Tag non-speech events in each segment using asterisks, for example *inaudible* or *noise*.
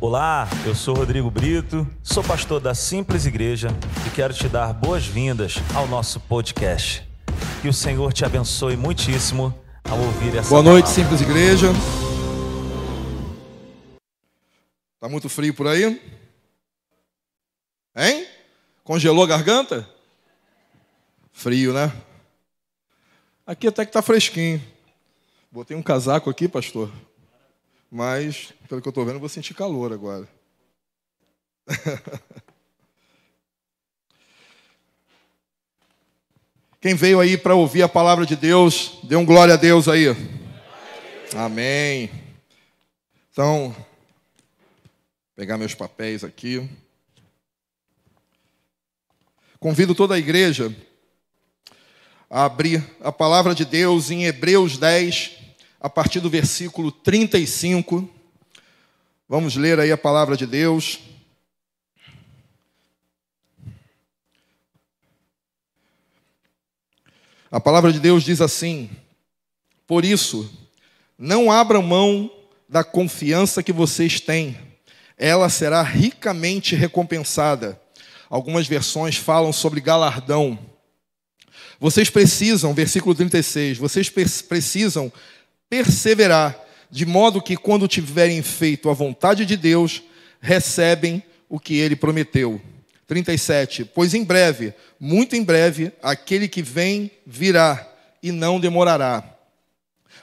Olá, eu sou Rodrigo Brito, sou pastor da Simples Igreja e quero te dar boas-vindas ao nosso podcast. Que o Senhor te abençoe muitíssimo ao ouvir essa Boa noite, palavra. Simples Igreja. Tá muito frio por aí? Hein? Congelou a garganta? Frio, né? Aqui até que tá fresquinho. Botei um casaco aqui, pastor. Mas, pelo que eu estou vendo, eu vou sentir calor agora. *laughs* Quem veio aí para ouvir a palavra de Deus, dê um glória a Deus aí. Amém. Então, pegar meus papéis aqui. Convido toda a igreja a abrir a palavra de Deus em Hebreus 10, a partir do versículo 35. Vamos ler aí a palavra de Deus. A palavra de Deus diz assim: Por isso, não abram mão da confiança que vocês têm, ela será ricamente recompensada. Algumas versões falam sobre galardão. Vocês precisam, versículo 36, vocês precisam perseverar, de modo que quando tiverem feito a vontade de Deus, recebem o que ele prometeu. 37. Pois em breve, muito em breve, aquele que vem virá e não demorará.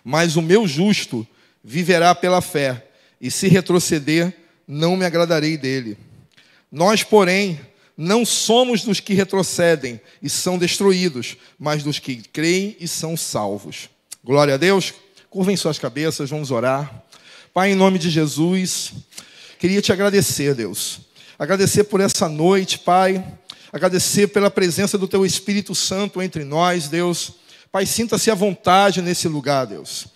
Mas o meu justo viverá pela fé, e se retroceder, não me agradarei dele. Nós, porém, não somos dos que retrocedem e são destruídos, mas dos que creem e são salvos. Glória a Deus. Curvem suas cabeças, vamos orar. Pai, em nome de Jesus, queria te agradecer, Deus. Agradecer por essa noite, Pai. Agradecer pela presença do Teu Espírito Santo entre nós, Deus. Pai, sinta-se à vontade nesse lugar, Deus.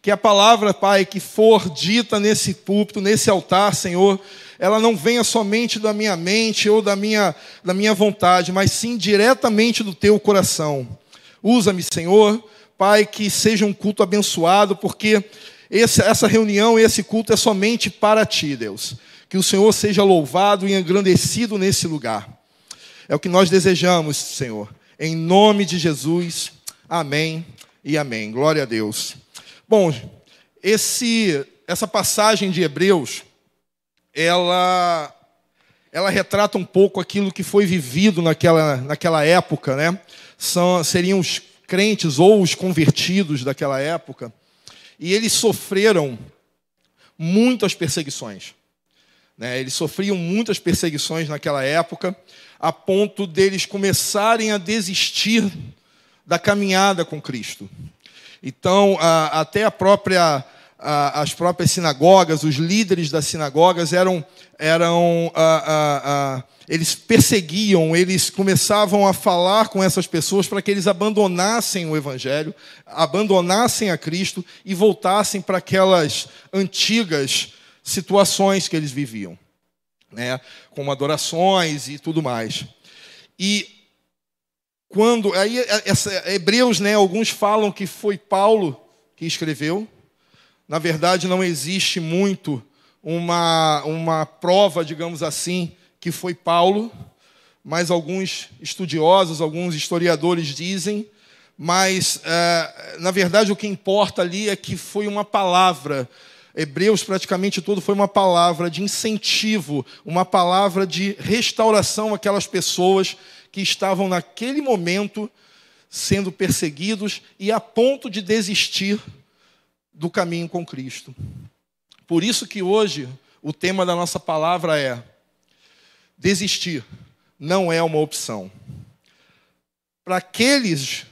Que a palavra, Pai, que for dita nesse púlpito, nesse altar, Senhor, ela não venha somente da minha mente ou da minha, da minha vontade, mas sim diretamente do Teu coração. Usa-me, Senhor Pai, que seja um culto abençoado, porque esse, essa reunião, esse culto é somente para Ti, Deus. Que o Senhor seja louvado e engrandecido nesse lugar. É o que nós desejamos, Senhor. Em nome de Jesus. Amém e amém. Glória a Deus. Bom, esse, essa passagem de Hebreus, ela, ela retrata um pouco aquilo que foi vivido naquela, naquela época, né? São, seriam os crentes ou os convertidos daquela época, e eles sofreram muitas perseguições. Né? Eles sofriam muitas perseguições naquela época, a ponto deles começarem a desistir da caminhada com Cristo. Então, a, até a própria, a, as próprias sinagogas, os líderes das sinagogas eram, eram a, eles perseguiam, eles começavam a falar com essas pessoas para que eles abandonassem o Evangelho, abandonassem a Cristo e voltassem para aquelas antigas situações que eles viviam, né? como adorações e tudo mais. E quando aí essa, Hebreus, né, alguns falam que foi Paulo que escreveu. Na verdade, não existe muito uma, uma prova, digamos assim, que foi Paulo, mas alguns estudiosos, alguns historiadores dizem, mas é, na verdade o que importa ali é que foi uma palavra. Hebreus praticamente todo foi uma palavra de incentivo, uma palavra de restauração àquelas pessoas que estavam naquele momento sendo perseguidos e a ponto de desistir do caminho com Cristo. Por isso que hoje o tema da nossa palavra é desistir não é uma opção. Para aqueles,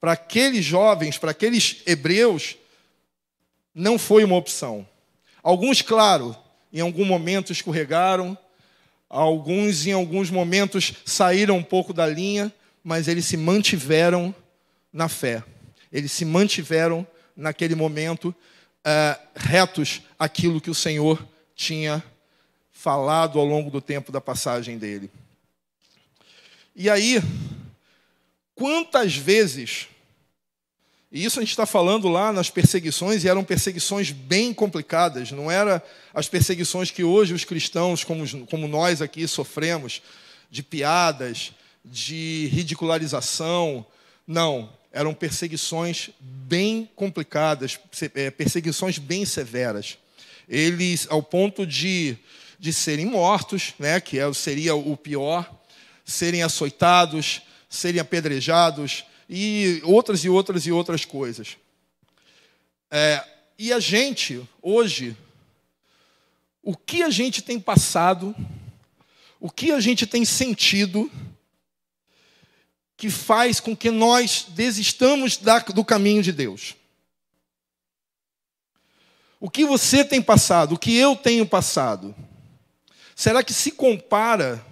para aqueles jovens, para aqueles hebreus, não foi uma opção. Alguns, claro, em algum momento escorregaram, alguns em alguns momentos saíram um pouco da linha, mas eles se mantiveram na fé. Eles se mantiveram naquele momento uh, retos aquilo que o Senhor tinha falado ao longo do tempo da passagem dele. E aí, quantas vezes E isso a gente está falando lá nas perseguições, e eram perseguições bem complicadas, não eram as perseguições que hoje os cristãos, como, como nós aqui, sofremos, de piadas, de ridicularização. Não, eram perseguições bem complicadas, é, perseguições bem severas. Eles, ao ponto de, de serem mortos, né, que é, seria o pior, serem açoitados, serem apedrejados, e outras e outras e outras coisas. É, e a gente, hoje, o que a gente tem passado, o que a gente tem sentido, que faz com que nós desistamos da, do caminho de Deus. O que você tem passado, o que eu tenho passado, será que se compara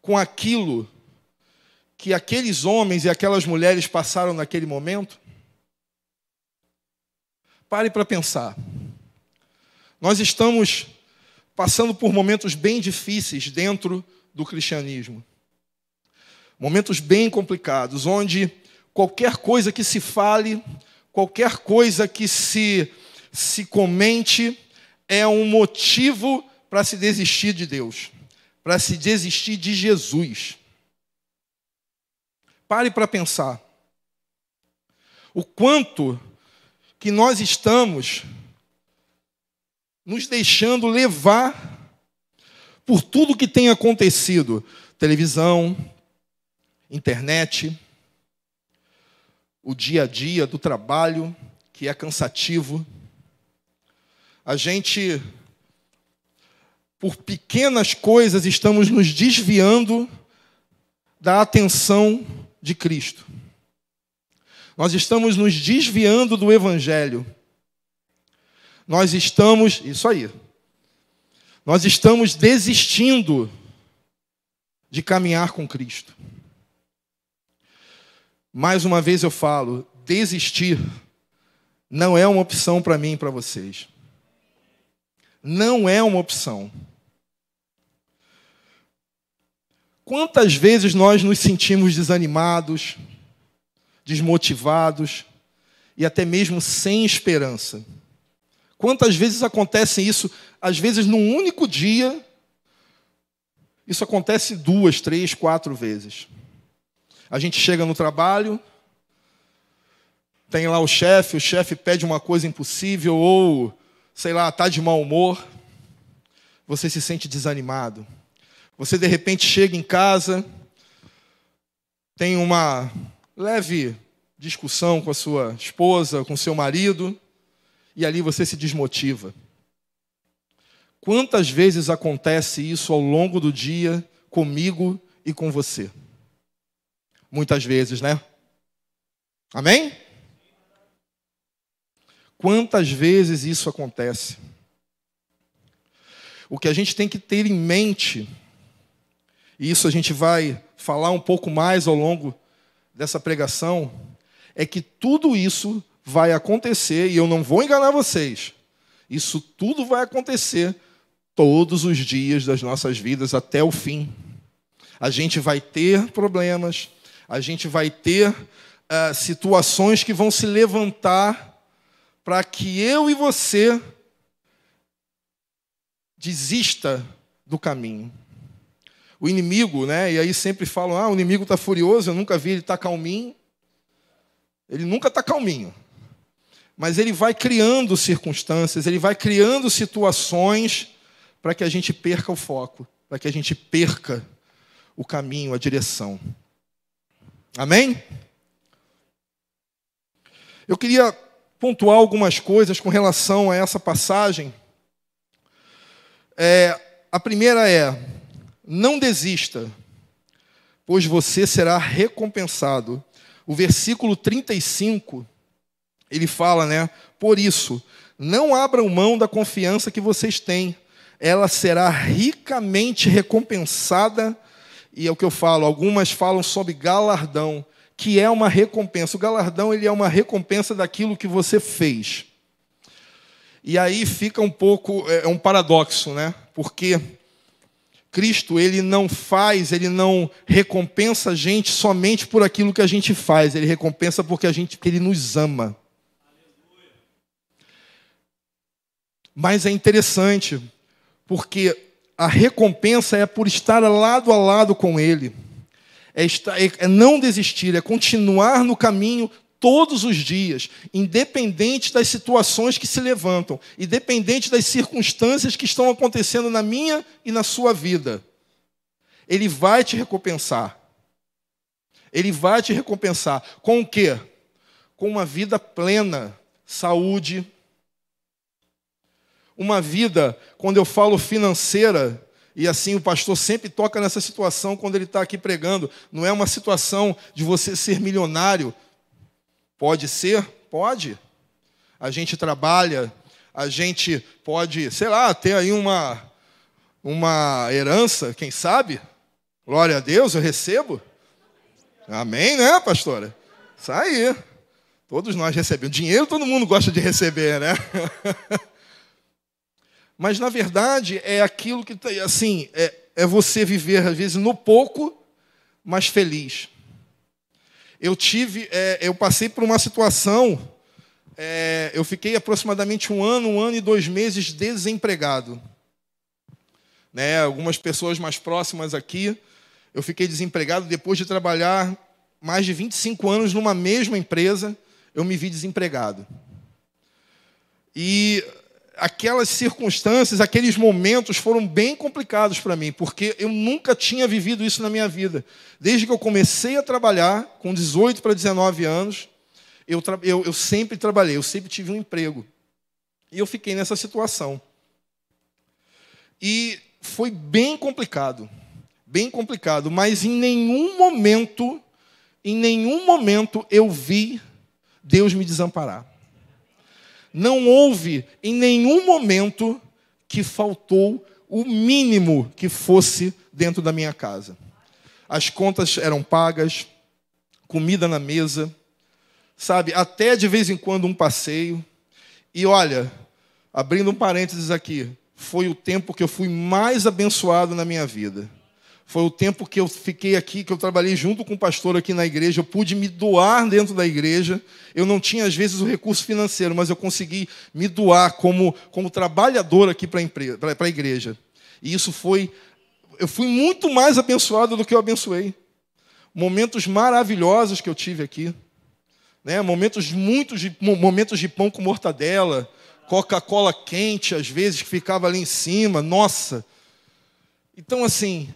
com aquilo que aqueles homens e aquelas mulheres passaram naquele momento? Pare para pensar. Nós estamos passando por momentos bem difíceis dentro do cristianismo. Momentos bem complicados, onde qualquer coisa que se fale, qualquer coisa que se, se comente, é um motivo para se desistir de Deus, para se desistir de Jesus. Pare para pensar. O quanto que nós estamos nos deixando levar por tudo que tem acontecido televisão, internet, o dia a dia do trabalho, que é cansativo. A gente, por pequenas coisas, estamos nos desviando da atenção de Cristo. Nós estamos nos desviando do Evangelho. Nós estamos, isso aí, nós estamos desistindo de caminhar com Cristo. Mais uma vez eu falo, desistir não é uma opção para mim e para vocês. Não é uma opção. Quantas vezes nós nos sentimos desanimados, desmotivados e até mesmo sem esperança? Quantas vezes acontece isso? Às vezes, num único dia, isso acontece duas, três, quatro vezes. A gente chega no trabalho, tem lá o chefe, o chefe pede uma coisa impossível, ou, sei lá, está de mau humor, você se sente desanimado. Você de repente chega em casa, tem uma leve discussão com a sua esposa, com seu marido, e ali você se desmotiva. Quantas vezes acontece isso ao longo do dia comigo e com você? Muitas vezes, né? Amém? Quantas vezes isso acontece? O que a gente tem que ter em mente e isso a gente vai falar um pouco mais ao longo dessa pregação, é que tudo isso vai acontecer, e eu não vou enganar vocês, isso tudo vai acontecer todos os dias das nossas vidas até o fim. A gente vai ter problemas, a gente vai ter uh, situações que vão se levantar para que eu e você desista do caminho o inimigo, né? E aí sempre falam: ah, o inimigo está furioso, eu nunca vi ele estar tá calminho. Ele nunca está calminho. Mas ele vai criando circunstâncias, ele vai criando situações para que a gente perca o foco, para que a gente perca o caminho, a direção. Amém? Eu queria pontuar algumas coisas com relação a essa passagem. É, a primeira é: não desista, pois você será recompensado. O versículo 35, ele fala, né? Por isso, não abram mão da confiança que vocês têm, ela será ricamente recompensada. E é o que eu falo, algumas falam sobre galardão, que é uma recompensa. O galardão ele é uma recompensa daquilo que você fez. E aí fica um pouco, é, é um paradoxo, né? Porque Cristo, ele não faz, ele não recompensa a gente somente por aquilo que a gente faz, ele recompensa porque a gente, porque ele nos ama. Mas é interessante, porque a recompensa é por estar lado a lado com ele. É, estar, é não desistir, é continuar no caminho todos os dias, independente das situações que se levantam, independente das circunstâncias que estão acontecendo na minha e na sua vida. Ele vai te recompensar. Ele vai te recompensar. Com o quê? Com uma vida plena, saúde. Uma vida, quando eu falo financeira, e assim o pastor sempre toca nessa situação quando ele está aqui pregando. Não é uma situação de você ser milionário, Pode ser? Pode. A gente trabalha, a gente pode, sei lá, ter aí uma, uma herança, quem sabe? Glória a Deus, eu recebo. Amém, né, pastora? Isso aí. Todos nós recebemos. Dinheiro todo mundo gosta de receber, né? *laughs* Mas, na verdade, é aquilo que, assim, é, é você viver, às vezes, no pouco, mas feliz eu tive, é, eu passei por uma situação, é, eu fiquei aproximadamente um ano, um ano e dois meses desempregado. Né, algumas pessoas mais próximas aqui, eu fiquei desempregado depois de trabalhar mais de 25 anos numa mesma empresa, eu me vi desempregado. E aquelas circunstâncias, aqueles momentos foram bem complicados para mim, porque eu nunca tinha vivido isso na minha vida. Desde que eu comecei a trabalhar, com 18 para 19 anos, eu, eu, eu sempre trabalhei, eu sempre tive um emprego. E eu fiquei nessa situação. E foi bem complicado, bem complicado, mas em nenhum momento, em nenhum momento eu vi Deus me desamparar não houve em nenhum momento que faltou o mínimo que fosse dentro da minha casa. As contas eram pagas, comida na mesa, sabe? Até de vez em quando um passeio. E olha, abrindo um parênteses aqui, foi o tempo que eu fui mais abençoado na minha vida. Foi o tempo que eu fiquei aqui, que eu trabalhei junto com o pastor aqui na igreja. Eu pude me doar dentro da igreja. Eu não tinha, às vezes, o recurso financeiro, mas eu consegui me doar como, como trabalhador aqui para a igreja. E isso foi. Eu fui muito mais abençoado do que eu abençoei. Momentos maravilhosos que eu tive aqui. Né? Momentos, muitos de, momentos de pão com mortadela, Coca-Cola quente, às vezes, que ficava ali em cima. Nossa! Então, assim,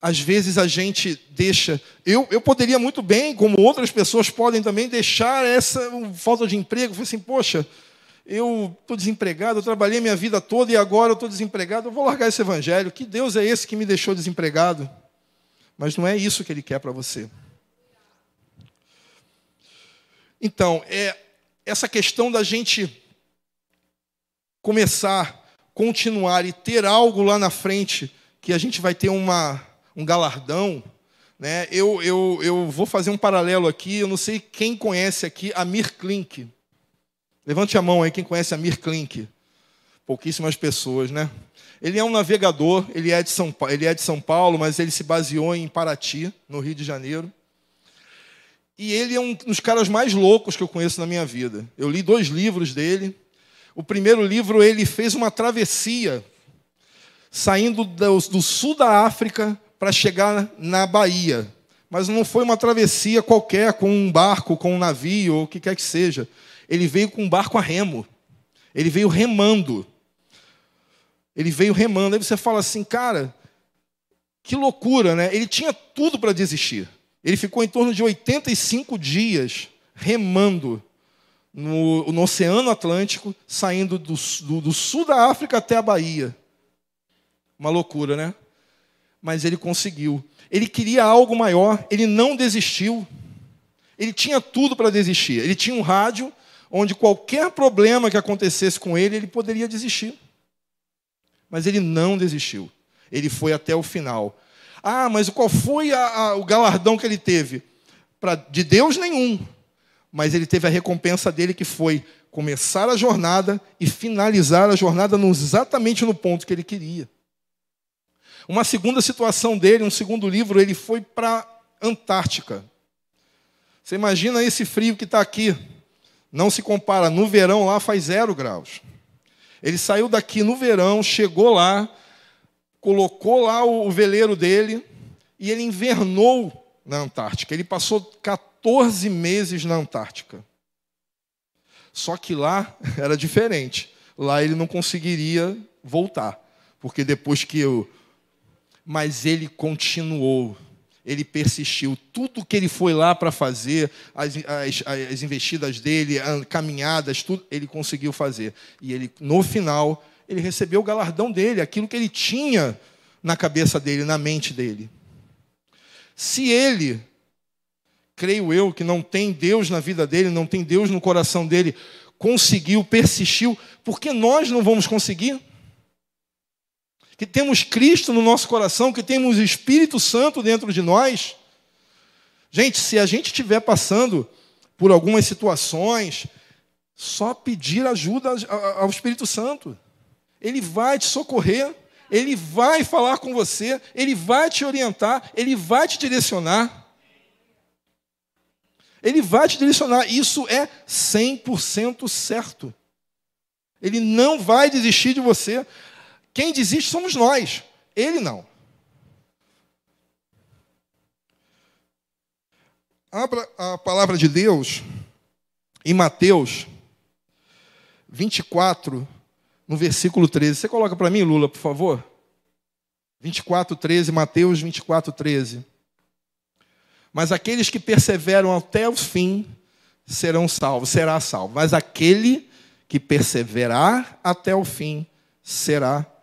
às vezes a gente deixa. Eu, eu poderia muito bem, como outras pessoas podem também, deixar essa falta de emprego. Falei assim, poxa, eu estou desempregado, eu trabalhei minha vida toda e agora eu estou desempregado, eu vou largar esse evangelho. Que Deus é esse que me deixou desempregado? Mas não é isso que Ele quer para você. Então, é essa questão da gente começar, continuar e ter algo lá na frente que a gente vai ter uma um galardão. Né? Eu, eu, eu vou fazer um paralelo aqui. Eu não sei quem conhece aqui a Mir Klink. Levante a mão aí quem conhece a Mir Klink. Pouquíssimas pessoas, né? Ele é um navegador, ele é, de São, ele é de São Paulo, mas ele se baseou em Paraty, no Rio de Janeiro. E ele é um dos caras mais loucos que eu conheço na minha vida. Eu li dois livros dele. O primeiro livro, ele fez uma travessia, saindo do, do sul da África para chegar na Bahia. Mas não foi uma travessia qualquer com um barco, com um navio, ou o que quer que seja. Ele veio com um barco a remo. Ele veio remando. Ele veio remando. Aí você fala assim, cara, que loucura, né? Ele tinha tudo para desistir. Ele ficou em torno de 85 dias remando no, no Oceano Atlântico, saindo do, do, do sul da África até a Bahia. Uma loucura, né? Mas ele conseguiu. Ele queria algo maior, ele não desistiu. Ele tinha tudo para desistir. Ele tinha um rádio onde qualquer problema que acontecesse com ele, ele poderia desistir. Mas ele não desistiu. Ele foi até o final. Ah, mas qual foi a, a, o galardão que ele teve? Pra, de Deus nenhum. Mas ele teve a recompensa dele que foi começar a jornada e finalizar a jornada no, exatamente no ponto que ele queria. Uma segunda situação dele, um segundo livro, ele foi para Antártica. Você imagina esse frio que está aqui. Não se compara. No verão lá faz zero graus. Ele saiu daqui no verão, chegou lá, colocou lá o veleiro dele e ele invernou na Antártica. Ele passou 14 meses na Antártica. Só que lá *laughs* era diferente. Lá ele não conseguiria voltar, porque depois que eu. Mas ele continuou, ele persistiu. Tudo que ele foi lá para fazer, as, as, as investidas dele, caminhadas, tudo, ele conseguiu fazer. E ele, no final, ele recebeu o galardão dele, aquilo que ele tinha na cabeça dele, na mente dele. Se ele, creio eu, que não tem Deus na vida dele, não tem Deus no coração dele, conseguiu, persistiu, por que nós não vamos conseguir? Que temos Cristo no nosso coração, que temos Espírito Santo dentro de nós. Gente, se a gente estiver passando por algumas situações, só pedir ajuda ao Espírito Santo. Ele vai te socorrer. Ele vai falar com você, ele vai te orientar, ele vai te direcionar. Ele vai te direcionar, isso é 100% certo. Ele não vai desistir de você. Quem desiste somos nós, ele não. Abra a palavra de Deus em Mateus 24, no versículo 13. Você coloca para mim, Lula, por favor? 24, 13, Mateus 24, 13. Mas aqueles que perseveram até o fim serão salvos, será salvo. Mas aquele que perseverar até o fim será salvo.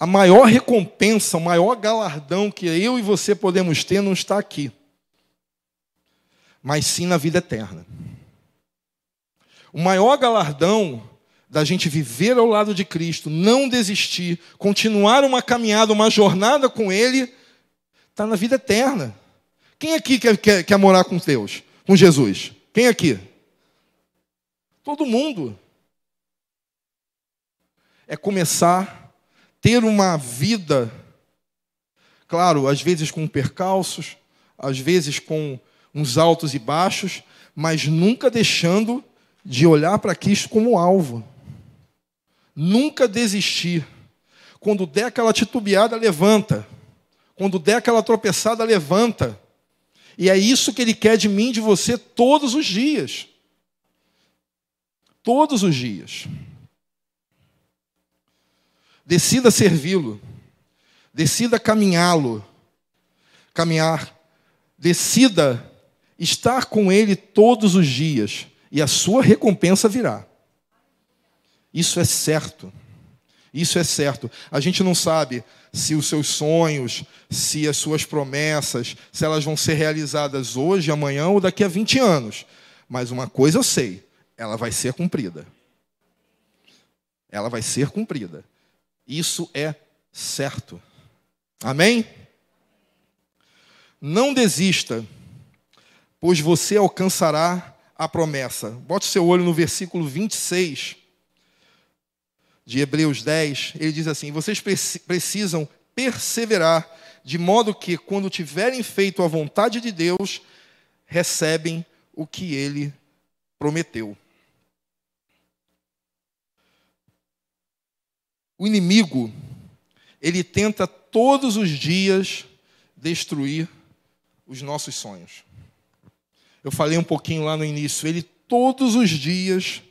A maior recompensa, o maior galardão que eu e você podemos ter não está aqui, mas sim na vida eterna. O maior galardão da gente viver ao lado de Cristo, não desistir, continuar uma caminhada, uma jornada com Ele, está na vida eterna. Quem aqui quer, quer, quer morar com Deus, com Jesus? Quem aqui? Todo mundo. É começar a ter uma vida, claro, às vezes com percalços, às vezes com uns altos e baixos, mas nunca deixando de olhar para Cristo como alvo. Nunca desistir. Quando der aquela titubeada, levanta. Quando der aquela tropeçada, levanta. E é isso que Ele quer de mim, de você, todos os dias. Todos os dias. Decida servi-lo. Decida caminhá-lo. Caminhar. Decida estar com Ele todos os dias e a sua recompensa virá. Isso é certo. Isso é certo. A gente não sabe se os seus sonhos, se as suas promessas, se elas vão ser realizadas hoje, amanhã ou daqui a 20 anos. Mas uma coisa eu sei: ela vai ser cumprida. Ela vai ser cumprida. Isso é certo. Amém? Não desista, pois você alcançará a promessa. Bote seu olho no versículo 26 de Hebreus 10. Ele diz assim: Vocês precisam perseverar, de modo que, quando tiverem feito a vontade de Deus, recebem o que ele prometeu. O inimigo, ele tenta todos os dias destruir os nossos sonhos. Eu falei um pouquinho lá no início, ele todos os dias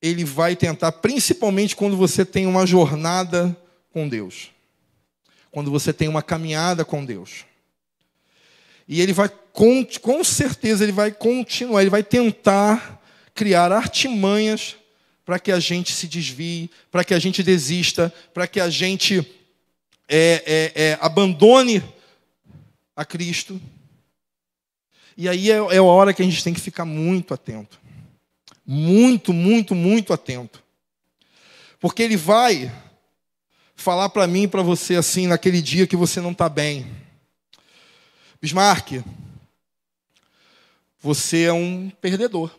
ele vai tentar, principalmente quando você tem uma jornada com Deus. Quando você tem uma caminhada com Deus. E ele vai, com, com certeza, ele vai continuar, ele vai tentar criar artimanhas para que a gente se desvie, para que a gente desista, para que a gente é, é, é, abandone a Cristo. E aí é, é a hora que a gente tem que ficar muito atento. Muito, muito, muito atento. Porque ele vai falar para mim e para você assim, naquele dia que você não está bem. Bismarck, você é um perdedor.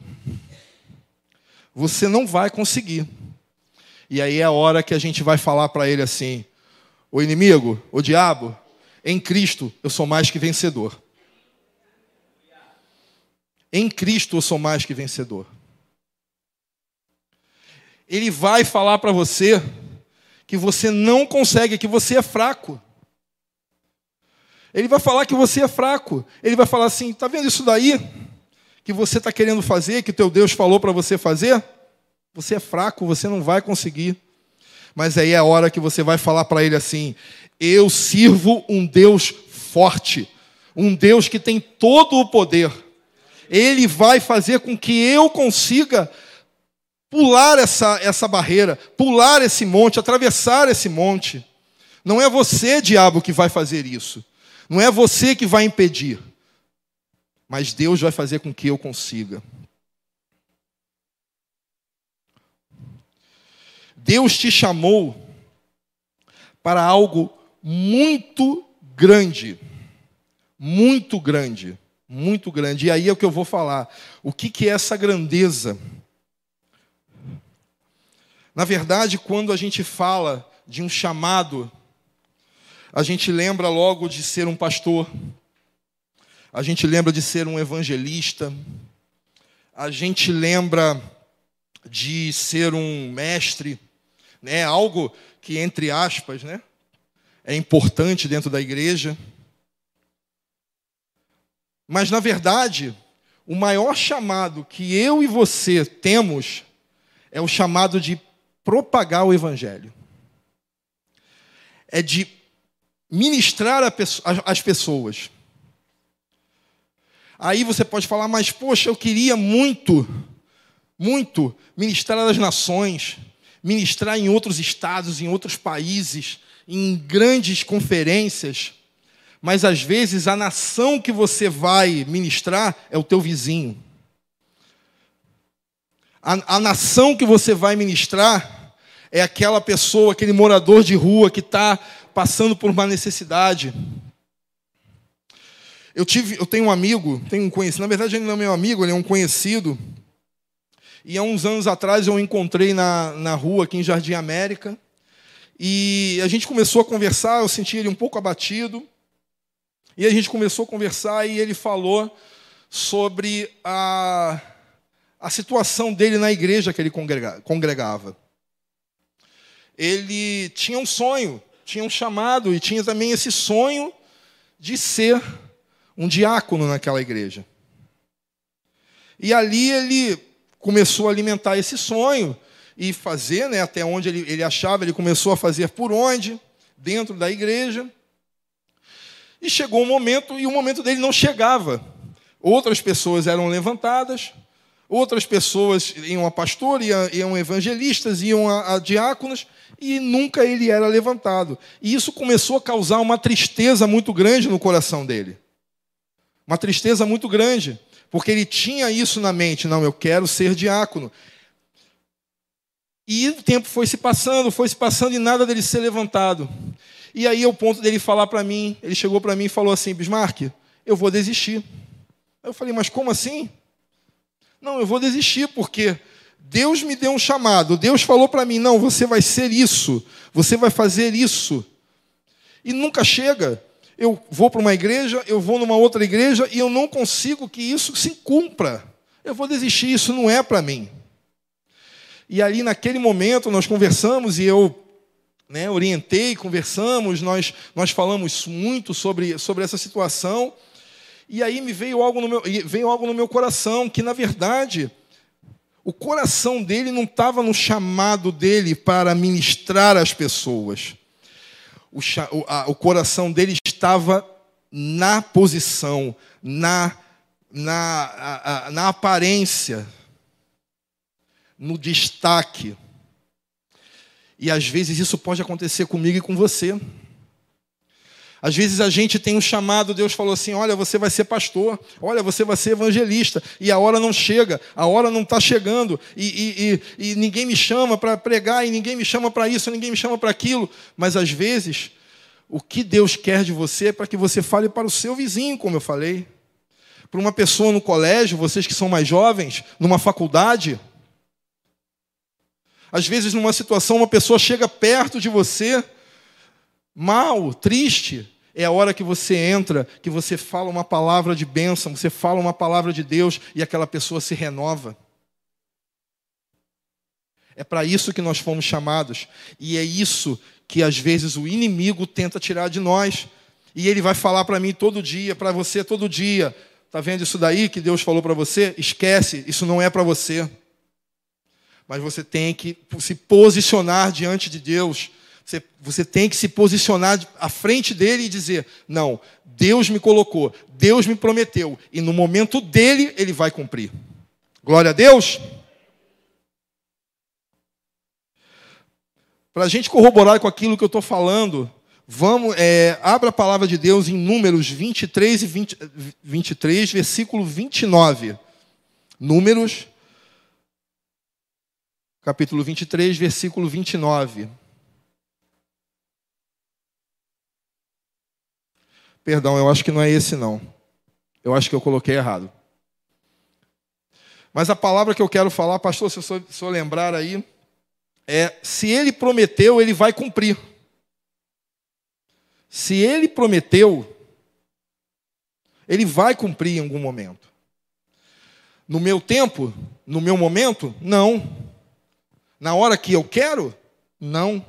Você não vai conseguir. E aí é a hora que a gente vai falar para ele assim: o inimigo, o diabo, em Cristo eu sou mais que vencedor. Em Cristo eu sou mais que vencedor. Ele vai falar para você que você não consegue, que você é fraco. Ele vai falar que você é fraco. Ele vai falar assim: está vendo isso daí que você está querendo fazer, que teu Deus falou para você fazer? Você é fraco, você não vai conseguir. Mas aí é a hora que você vai falar para ele assim: Eu sirvo um Deus forte, um Deus que tem todo o poder. Ele vai fazer com que eu consiga pular essa, essa barreira, pular esse monte, atravessar esse monte. Não é você, diabo, que vai fazer isso. Não é você que vai impedir. Mas Deus vai fazer com que eu consiga. Deus te chamou para algo muito grande. Muito grande. Muito grande. E aí é o que eu vou falar. O que, que é essa grandeza? Na verdade, quando a gente fala de um chamado, a gente lembra logo de ser um pastor, a gente lembra de ser um evangelista, a gente lembra de ser um mestre, né? Algo que entre aspas, né? É importante dentro da igreja. Mas na verdade, o maior chamado que eu e você temos é o chamado de propagar o evangelho. É de ministrar as pessoas. Aí você pode falar, mas poxa, eu queria muito, muito ministrar às nações ministrar em outros estados, em outros países, em grandes conferências, mas às vezes a nação que você vai ministrar é o teu vizinho. A, a nação que você vai ministrar é aquela pessoa, aquele morador de rua que está passando por uma necessidade. Eu tive, eu tenho um amigo, tenho um conhecido, na verdade ele não é meu amigo, ele é um conhecido e há uns anos atrás eu o encontrei na, na rua aqui em Jardim América. E a gente começou a conversar, eu senti ele um pouco abatido. E a gente começou a conversar e ele falou sobre a, a situação dele na igreja que ele congregava. Ele tinha um sonho, tinha um chamado e tinha também esse sonho de ser um diácono naquela igreja. E ali ele começou a alimentar esse sonho e fazer, né, até onde ele, ele achava, ele começou a fazer por onde? Dentro da igreja. E chegou um momento, e o momento dele não chegava. Outras pessoas eram levantadas, outras pessoas iam a pastor, iam, iam evangelistas, iam a, a diáconos, e nunca ele era levantado. E isso começou a causar uma tristeza muito grande no coração dele. Uma tristeza muito grande. Porque ele tinha isso na mente, não, eu quero ser diácono. E o tempo foi se passando, foi se passando e nada dele ser levantado. E aí o ponto dele falar para mim, ele chegou para mim e falou assim, Bismarck, eu vou desistir. Eu falei, mas como assim? Não, eu vou desistir porque Deus me deu um chamado, Deus falou para mim, não, você vai ser isso, você vai fazer isso. E nunca chega eu vou para uma igreja, eu vou numa outra igreja e eu não consigo que isso se cumpra. Eu vou desistir, isso não é para mim. E ali naquele momento nós conversamos e eu né, orientei, conversamos, nós, nós falamos muito sobre, sobre essa situação. E aí me veio algo, no meu, veio algo no meu coração, que na verdade o coração dele não estava no chamado dele para ministrar as pessoas o, a, o coração dele estava na posição, na, na, a, a, na aparência, no destaque. E às vezes isso pode acontecer comigo e com você. Às vezes a gente tem um chamado, Deus falou assim: olha, você vai ser pastor, olha, você vai ser evangelista, e a hora não chega, a hora não está chegando, e, e, e, e ninguém me chama para pregar, e ninguém me chama para isso, ninguém me chama para aquilo. Mas às vezes, o que Deus quer de você é para que você fale para o seu vizinho, como eu falei, para uma pessoa no colégio, vocês que são mais jovens, numa faculdade. Às vezes, numa situação, uma pessoa chega perto de você, mal, triste, é a hora que você entra, que você fala uma palavra de bênção, você fala uma palavra de Deus e aquela pessoa se renova. É para isso que nós fomos chamados. E é isso que às vezes o inimigo tenta tirar de nós. E ele vai falar para mim todo dia, para você todo dia. Tá vendo isso daí que Deus falou para você? Esquece, isso não é para você. Mas você tem que se posicionar diante de Deus você, você tem que se posicionar à frente dele e dizer: não, Deus me colocou, Deus me prometeu, e no momento dele, ele vai cumprir. Glória a Deus. Para a gente corroborar com aquilo que eu estou falando, vamos, é, abra a palavra de Deus em Números 23 e 20, 23, versículo 29. Números, capítulo 23, versículo 29. Perdão, eu acho que não é esse não. Eu acho que eu coloquei errado. Mas a palavra que eu quero falar, pastor, se eu só lembrar aí, é: se ele prometeu, ele vai cumprir. Se ele prometeu, ele vai cumprir em algum momento. No meu tempo, no meu momento, não. Na hora que eu quero, não.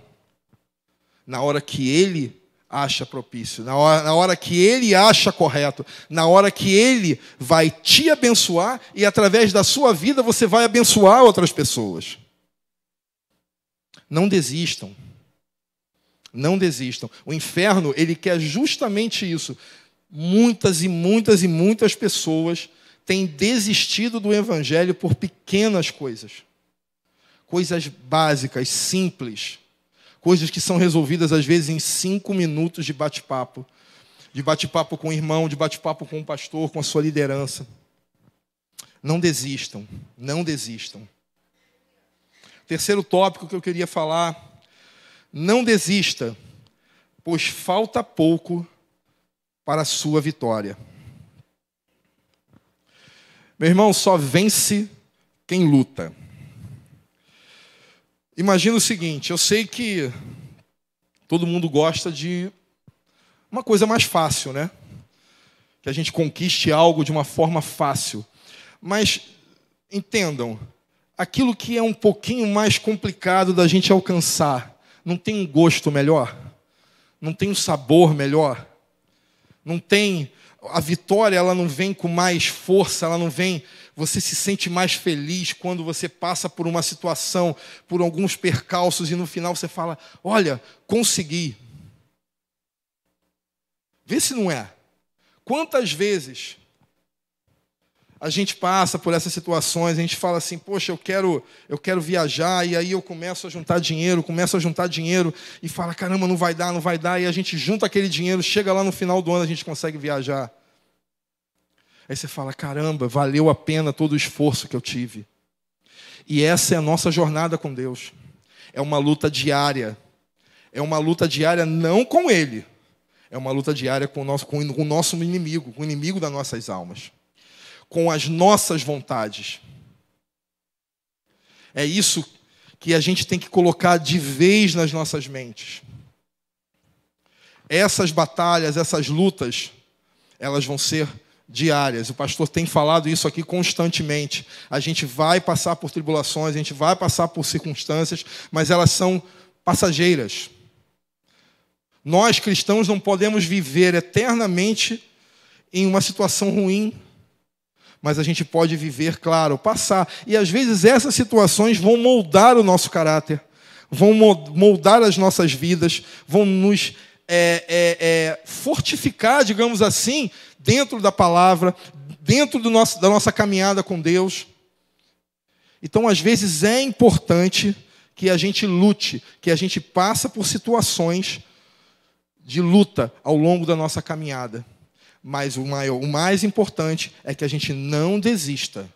Na hora que ele acha propício, na hora, na hora que ele acha correto, na hora que ele vai te abençoar e através da sua vida você vai abençoar outras pessoas. Não desistam. Não desistam. O inferno, ele quer justamente isso. Muitas e muitas e muitas pessoas têm desistido do evangelho por pequenas coisas. Coisas básicas, simples Coisas que são resolvidas, às vezes, em cinco minutos de bate-papo. De bate-papo com o irmão, de bate-papo com o pastor, com a sua liderança. Não desistam, não desistam. Terceiro tópico que eu queria falar: não desista, pois falta pouco para a sua vitória. Meu irmão, só vence quem luta. Imagina o seguinte: eu sei que todo mundo gosta de uma coisa mais fácil, né? Que a gente conquiste algo de uma forma fácil. Mas entendam, aquilo que é um pouquinho mais complicado da gente alcançar, não tem um gosto melhor? Não tem um sabor melhor? Não tem a vitória, ela não vem com mais força, ela não vem você se sente mais feliz quando você passa por uma situação, por alguns percalços e no final você fala: Olha, consegui. Vê se não é. Quantas vezes a gente passa por essas situações, a gente fala assim, poxa, eu quero, eu quero viajar, e aí eu começo a juntar dinheiro, começo a juntar dinheiro, e fala, caramba, não vai dar, não vai dar, e a gente junta aquele dinheiro, chega lá no final do ano, a gente consegue viajar. Aí você fala: caramba, valeu a pena todo o esforço que eu tive. E essa é a nossa jornada com Deus. É uma luta diária. É uma luta diária não com Ele. É uma luta diária com o nosso, com o nosso inimigo, com o inimigo das nossas almas. Com as nossas vontades. É isso que a gente tem que colocar de vez nas nossas mentes. Essas batalhas, essas lutas, elas vão ser diárias. O pastor tem falado isso aqui constantemente. A gente vai passar por tribulações, a gente vai passar por circunstâncias, mas elas são passageiras. Nós cristãos não podemos viver eternamente em uma situação ruim, mas a gente pode viver, claro, passar. E às vezes essas situações vão moldar o nosso caráter, vão moldar as nossas vidas, vão nos é, é, é, fortificar, digamos assim, dentro da palavra, dentro do nosso, da nossa caminhada com Deus. Então, às vezes, é importante que a gente lute, que a gente passa por situações de luta ao longo da nossa caminhada. Mas o, maior, o mais importante é que a gente não desista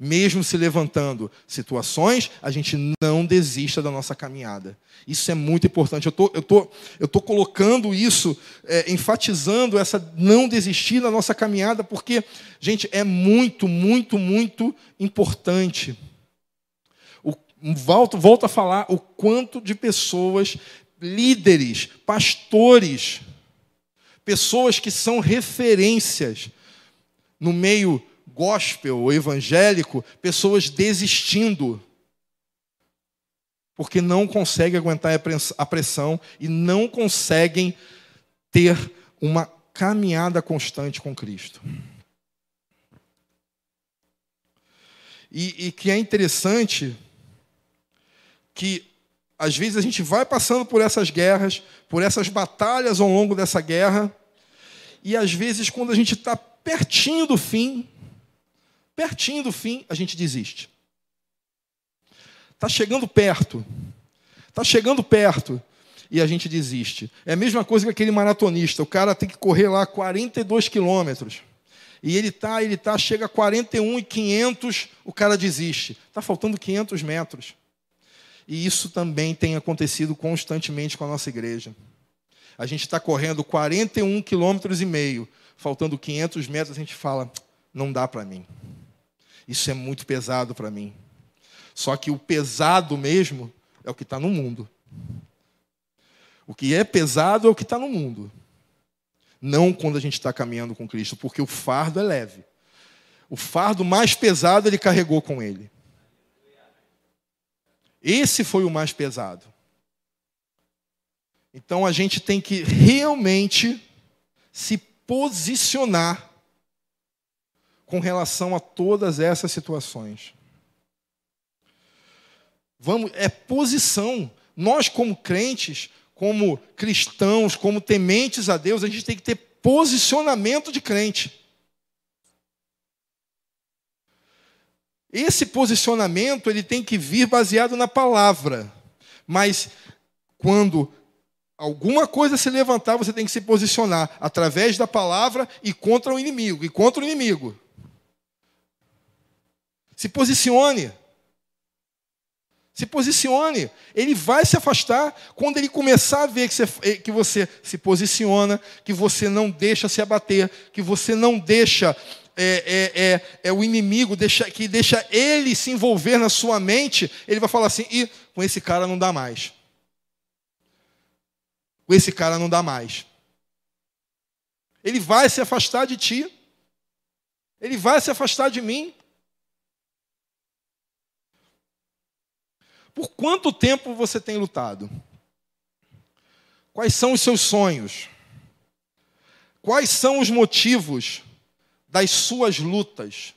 mesmo se levantando situações, a gente não desista da nossa caminhada. Isso é muito importante. Eu tô, estou tô, tô colocando isso, é, enfatizando essa não desistir da nossa caminhada, porque, gente, é muito, muito, muito importante. O, volto, volto a falar o quanto de pessoas, líderes, pastores, pessoas que são referências no meio gospel evangélico, pessoas desistindo. Porque não conseguem aguentar a pressão e não conseguem ter uma caminhada constante com Cristo. E, e que é interessante que às vezes a gente vai passando por essas guerras, por essas batalhas ao longo dessa guerra, e às vezes quando a gente está pertinho do fim, pertinho do fim, a gente desiste. Está chegando perto, está chegando perto, e a gente desiste. É a mesma coisa que aquele maratonista, o cara tem que correr lá 42 quilômetros. E ele tá, ele tá, chega a 41 e 500, o cara desiste. Está faltando 500 metros. E isso também tem acontecido constantemente com a nossa igreja. A gente está correndo 41 quilômetros e meio, faltando 500 metros, a gente fala, não dá para mim. Isso é muito pesado para mim. Só que o pesado mesmo é o que está no mundo. O que é pesado é o que está no mundo. Não quando a gente está caminhando com Cristo, porque o fardo é leve. O fardo mais pesado ele carregou com ele. Esse foi o mais pesado. Então a gente tem que realmente se posicionar com relação a todas essas situações. Vamos, é posição. Nós como crentes, como cristãos, como tementes a Deus, a gente tem que ter posicionamento de crente. Esse posicionamento ele tem que vir baseado na palavra. Mas quando alguma coisa se levantar, você tem que se posicionar através da palavra e contra o inimigo, e contra o inimigo. Se posicione. Se posicione. Ele vai se afastar quando ele começar a ver que você, eh, que você se posiciona, que você não deixa se abater, que você não deixa é, é, é, é, o inimigo deixa, que deixa ele se envolver na sua mente, ele vai falar assim: e com esse cara não dá mais. Com esse cara não dá mais. Ele vai se afastar de ti. Ele vai se afastar de mim. Por quanto tempo você tem lutado? Quais são os seus sonhos? Quais são os motivos das suas lutas?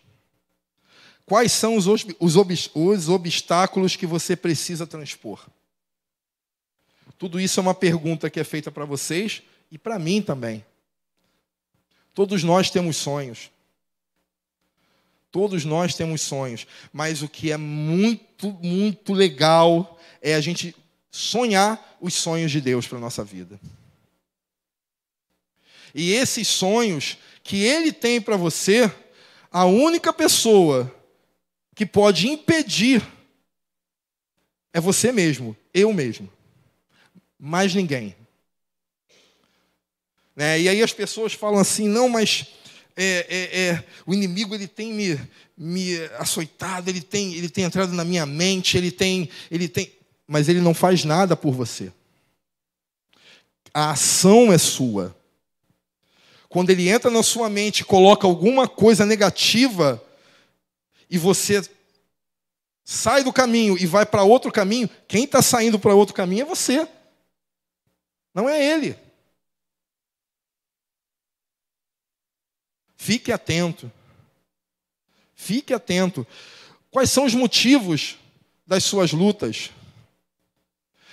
Quais são os, os, os obstáculos que você precisa transpor? Tudo isso é uma pergunta que é feita para vocês e para mim também. Todos nós temos sonhos. Todos nós temos sonhos. Mas o que é muito, muito legal é a gente sonhar os sonhos de Deus para a nossa vida. E esses sonhos que Ele tem para você, a única pessoa que pode impedir é você mesmo, eu mesmo. Mais ninguém. Né? E aí as pessoas falam assim, não, mas é, é, é, o inimigo ele tem me, me açoitado, ele tem, ele tem entrado na minha mente, ele tem, ele tem, mas ele não faz nada por você. A ação é sua. Quando ele entra na sua mente coloca alguma coisa negativa, e você sai do caminho e vai para outro caminho, quem está saindo para outro caminho é você, não é ele. Fique atento. Fique atento. Quais são os motivos das suas lutas?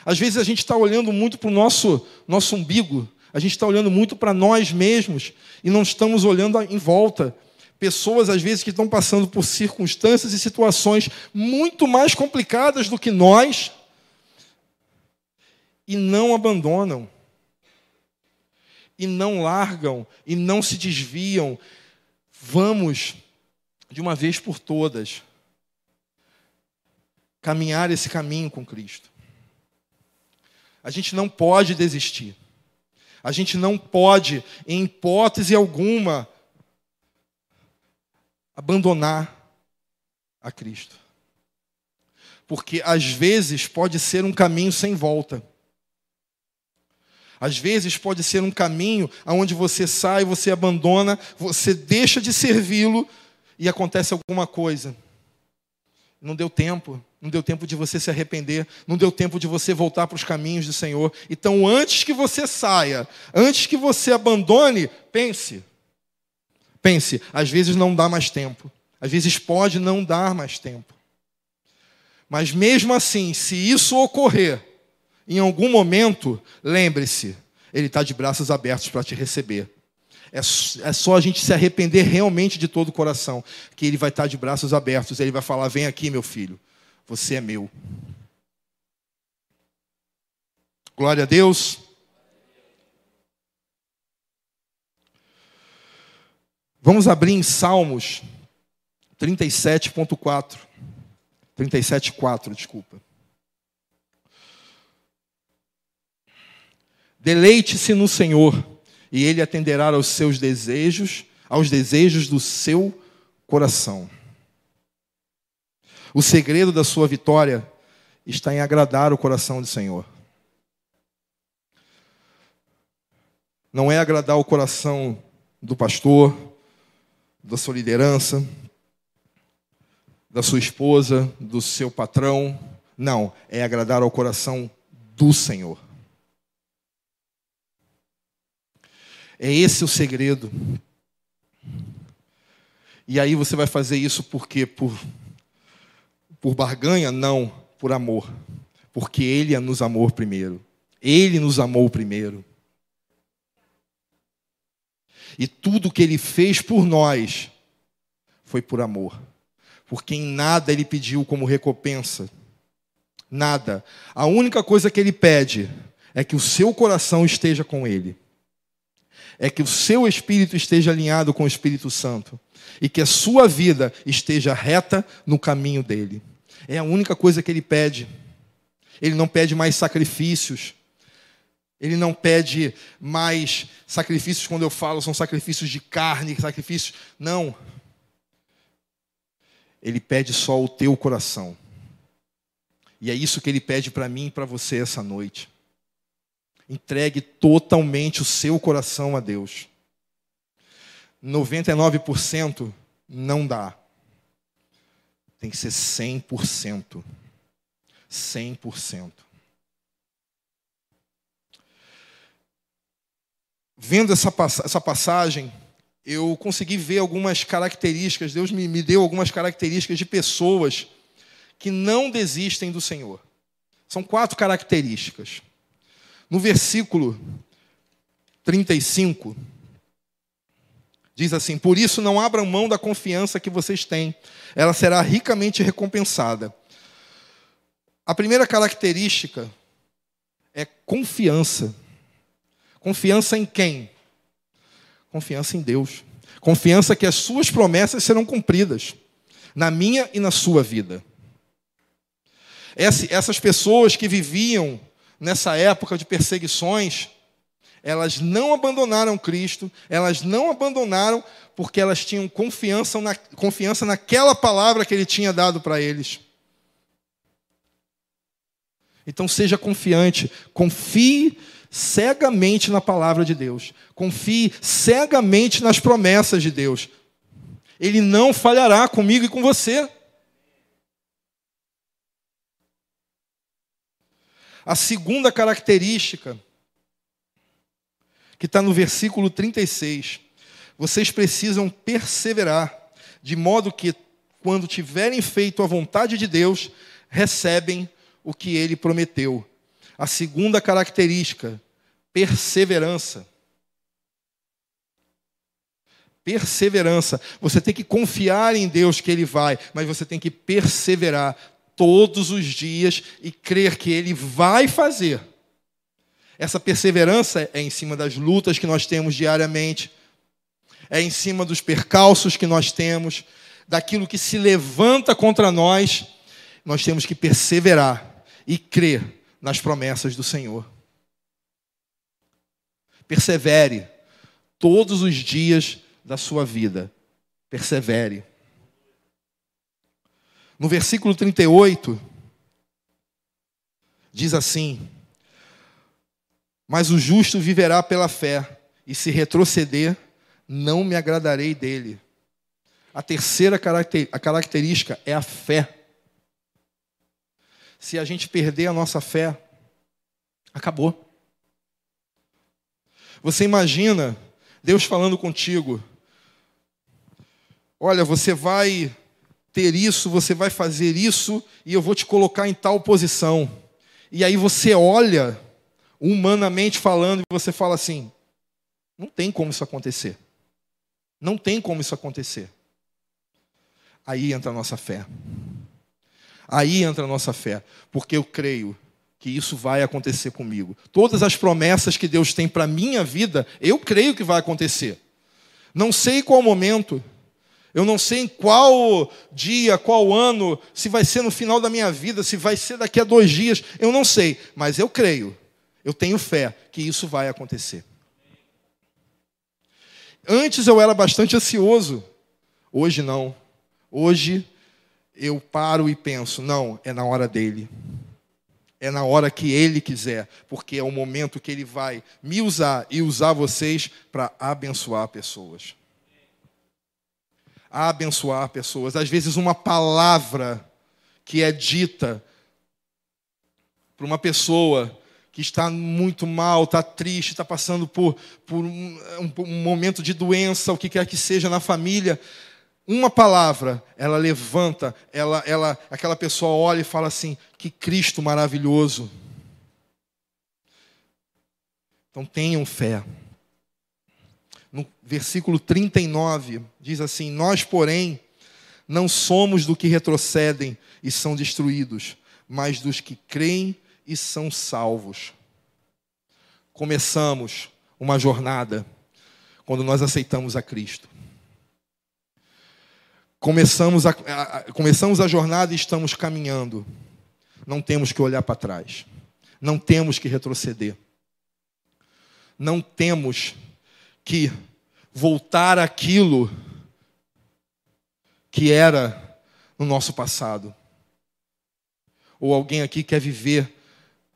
Às vezes a gente está olhando muito para o nosso, nosso umbigo, a gente está olhando muito para nós mesmos e não estamos olhando em volta. Pessoas, às vezes, que estão passando por circunstâncias e situações muito mais complicadas do que nós e não abandonam, e não largam, e não se desviam. Vamos, de uma vez por todas, caminhar esse caminho com Cristo. A gente não pode desistir. A gente não pode, em hipótese alguma, abandonar a Cristo. porque às vezes pode ser um caminho sem volta. Às vezes pode ser um caminho aonde você sai, você abandona, você deixa de servi-lo e acontece alguma coisa. Não deu tempo, não deu tempo de você se arrepender, não deu tempo de você voltar para os caminhos do Senhor. Então, antes que você saia, antes que você abandone, pense. Pense, às vezes não dá mais tempo. Às vezes pode não dar mais tempo. Mas mesmo assim, se isso ocorrer, em algum momento, lembre-se, Ele está de braços abertos para te receber. É, é só a gente se arrepender realmente de todo o coração, que Ele vai estar tá de braços abertos. Ele vai falar: Vem aqui, meu filho, você é meu. Glória a Deus. Vamos abrir em Salmos 37.4. 37.4, desculpa. Deleite-se no Senhor, e Ele atenderá aos seus desejos, aos desejos do seu coração. O segredo da sua vitória está em agradar o coração do Senhor. Não é agradar o coração do pastor, da sua liderança, da sua esposa, do seu patrão. Não, é agradar ao coração do Senhor. É esse o segredo. E aí você vai fazer isso por quê? Por, por barganha? Não, por amor. Porque Ele nos amou primeiro. Ele nos amou primeiro. E tudo que Ele fez por nós foi por amor. Porque em nada Ele pediu como recompensa. Nada. A única coisa que Ele pede é que o seu coração esteja com Ele é que o seu espírito esteja alinhado com o Espírito Santo e que a sua vida esteja reta no caminho dele. É a única coisa que ele pede. Ele não pede mais sacrifícios. Ele não pede mais sacrifícios, quando eu falo, são sacrifícios de carne, sacrifícios. Não. Ele pede só o teu coração. E é isso que ele pede para mim e para você essa noite. Entregue totalmente o seu coração a Deus. 99% não dá. Tem que ser 100%. 100%. Vendo essa, essa passagem, eu consegui ver algumas características, Deus me, me deu algumas características de pessoas que não desistem do Senhor. São quatro características. No versículo 35, diz assim: Por isso não abram mão da confiança que vocês têm, ela será ricamente recompensada. A primeira característica é confiança. Confiança em quem? Confiança em Deus. Confiança que as suas promessas serão cumpridas, na minha e na sua vida. Essas pessoas que viviam nessa época de perseguições, elas não abandonaram Cristo, elas não abandonaram porque elas tinham confiança, na, confiança naquela palavra que ele tinha dado para eles. Então seja confiante, confie cegamente na palavra de Deus, confie cegamente nas promessas de Deus. Ele não falhará comigo e com você. A segunda característica, que está no versículo 36, vocês precisam perseverar, de modo que, quando tiverem feito a vontade de Deus, recebem o que ele prometeu. A segunda característica, perseverança. Perseverança. Você tem que confiar em Deus que Ele vai, mas você tem que perseverar todos os dias e crer que Ele vai fazer. Essa perseverança é em cima das lutas que nós temos diariamente, é em cima dos percalços que nós temos, daquilo que se levanta contra nós. Nós temos que perseverar e crer nas promessas do Senhor. Persevere todos os dias da sua vida. Persevere. No versículo 38, diz assim: Mas o justo viverá pela fé, e se retroceder, não me agradarei dele. A terceira característica é a fé. Se a gente perder a nossa fé, acabou. Você imagina Deus falando contigo: Olha, você vai ter isso, você vai fazer isso, e eu vou te colocar em tal posição. E aí você olha, humanamente falando, e você fala assim: Não tem como isso acontecer. Não tem como isso acontecer. Aí entra a nossa fé. Aí entra a nossa fé, porque eu creio que isso vai acontecer comigo. Todas as promessas que Deus tem para minha vida, eu creio que vai acontecer. Não sei qual momento, eu não sei em qual dia, qual ano, se vai ser no final da minha vida, se vai ser daqui a dois dias, eu não sei, mas eu creio, eu tenho fé que isso vai acontecer. Antes eu era bastante ansioso, hoje não. Hoje eu paro e penso: não, é na hora dele. É na hora que ele quiser, porque é o momento que ele vai me usar e usar vocês para abençoar pessoas. Abençoar pessoas. Às vezes, uma palavra que é dita para uma pessoa que está muito mal, está triste, está passando por, por um, um, momento de doença, o que quer que seja na família, uma palavra, ela levanta, ela, ela, aquela pessoa olha e fala assim: que Cristo maravilhoso. Então tenham fé. Versículo 39 diz assim: Nós, porém, não somos do que retrocedem e são destruídos, mas dos que creem e são salvos. Começamos uma jornada quando nós aceitamos a Cristo. Começamos a, a, começamos a jornada e estamos caminhando. Não temos que olhar para trás. Não temos que retroceder. Não temos que voltar aquilo que era no nosso passado. Ou alguém aqui quer viver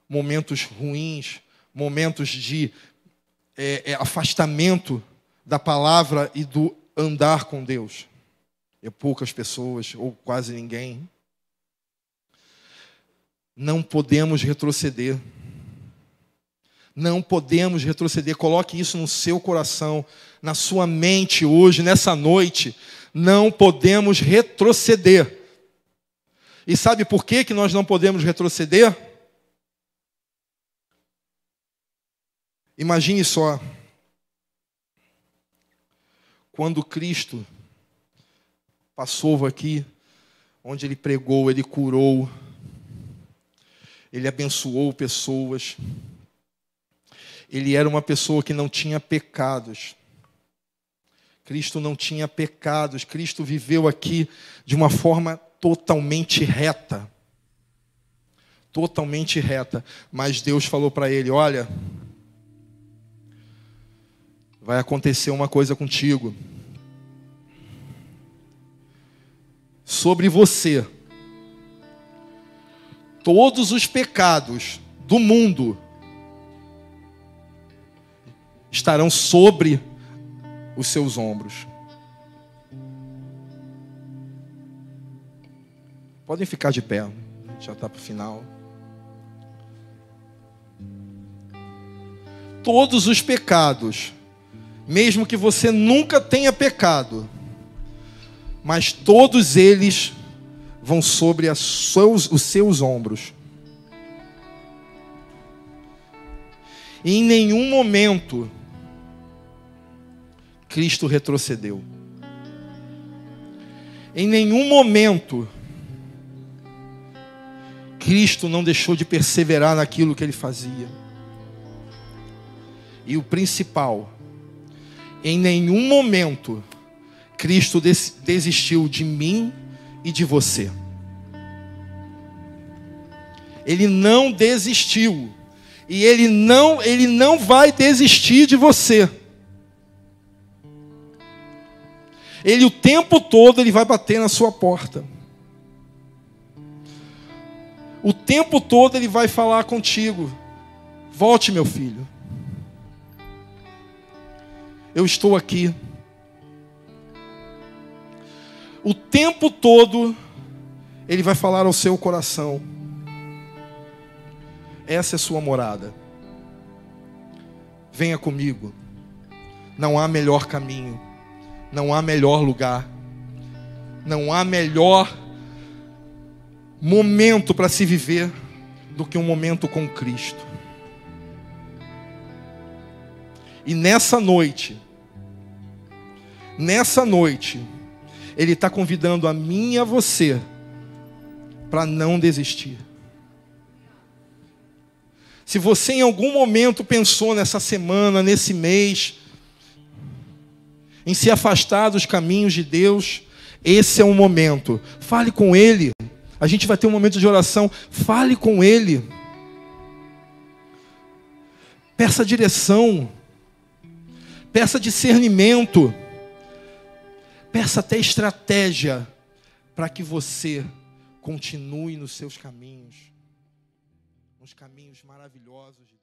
momentos ruins, momentos de é, é, afastamento da palavra e do andar com Deus. É poucas pessoas, ou quase ninguém. Não podemos retroceder. Não podemos retroceder. Coloque isso no seu coração, na sua mente hoje, nessa noite. Não podemos retroceder. E sabe por que, que nós não podemos retroceder? Imagine só, quando Cristo passou aqui, onde ele pregou, ele curou, ele abençoou pessoas, ele era uma pessoa que não tinha pecados. Cristo não tinha pecados, Cristo viveu aqui de uma forma totalmente reta. Totalmente reta. Mas Deus falou para ele: Olha, vai acontecer uma coisa contigo. Sobre você. Todos os pecados do mundo estarão sobre os seus ombros. Podem ficar de pé, já está para o final. Todos os pecados mesmo que você nunca tenha pecado, mas todos eles vão sobre seus, os seus ombros. E em nenhum momento Cristo retrocedeu. Em nenhum momento Cristo não deixou de perseverar naquilo que ele fazia. E o principal, em nenhum momento Cristo desistiu de mim e de você. Ele não desistiu. E ele não, ele não vai desistir de você. Ele o tempo todo ele vai bater na sua porta. O tempo todo ele vai falar contigo. Volte, meu filho. Eu estou aqui. O tempo todo ele vai falar ao seu coração. Essa é sua morada. Venha comigo. Não há melhor caminho. Não há melhor lugar. Não há melhor momento para se viver do que um momento com Cristo. E nessa noite, nessa noite, Ele está convidando a mim e a você para não desistir. Se você em algum momento pensou nessa semana, nesse mês, em se afastar dos caminhos de Deus, esse é o momento. Fale com Ele. A gente vai ter um momento de oração. Fale com Ele. Peça direção. Peça discernimento. Peça até estratégia para que você continue nos seus caminhos, nos caminhos maravilhosos.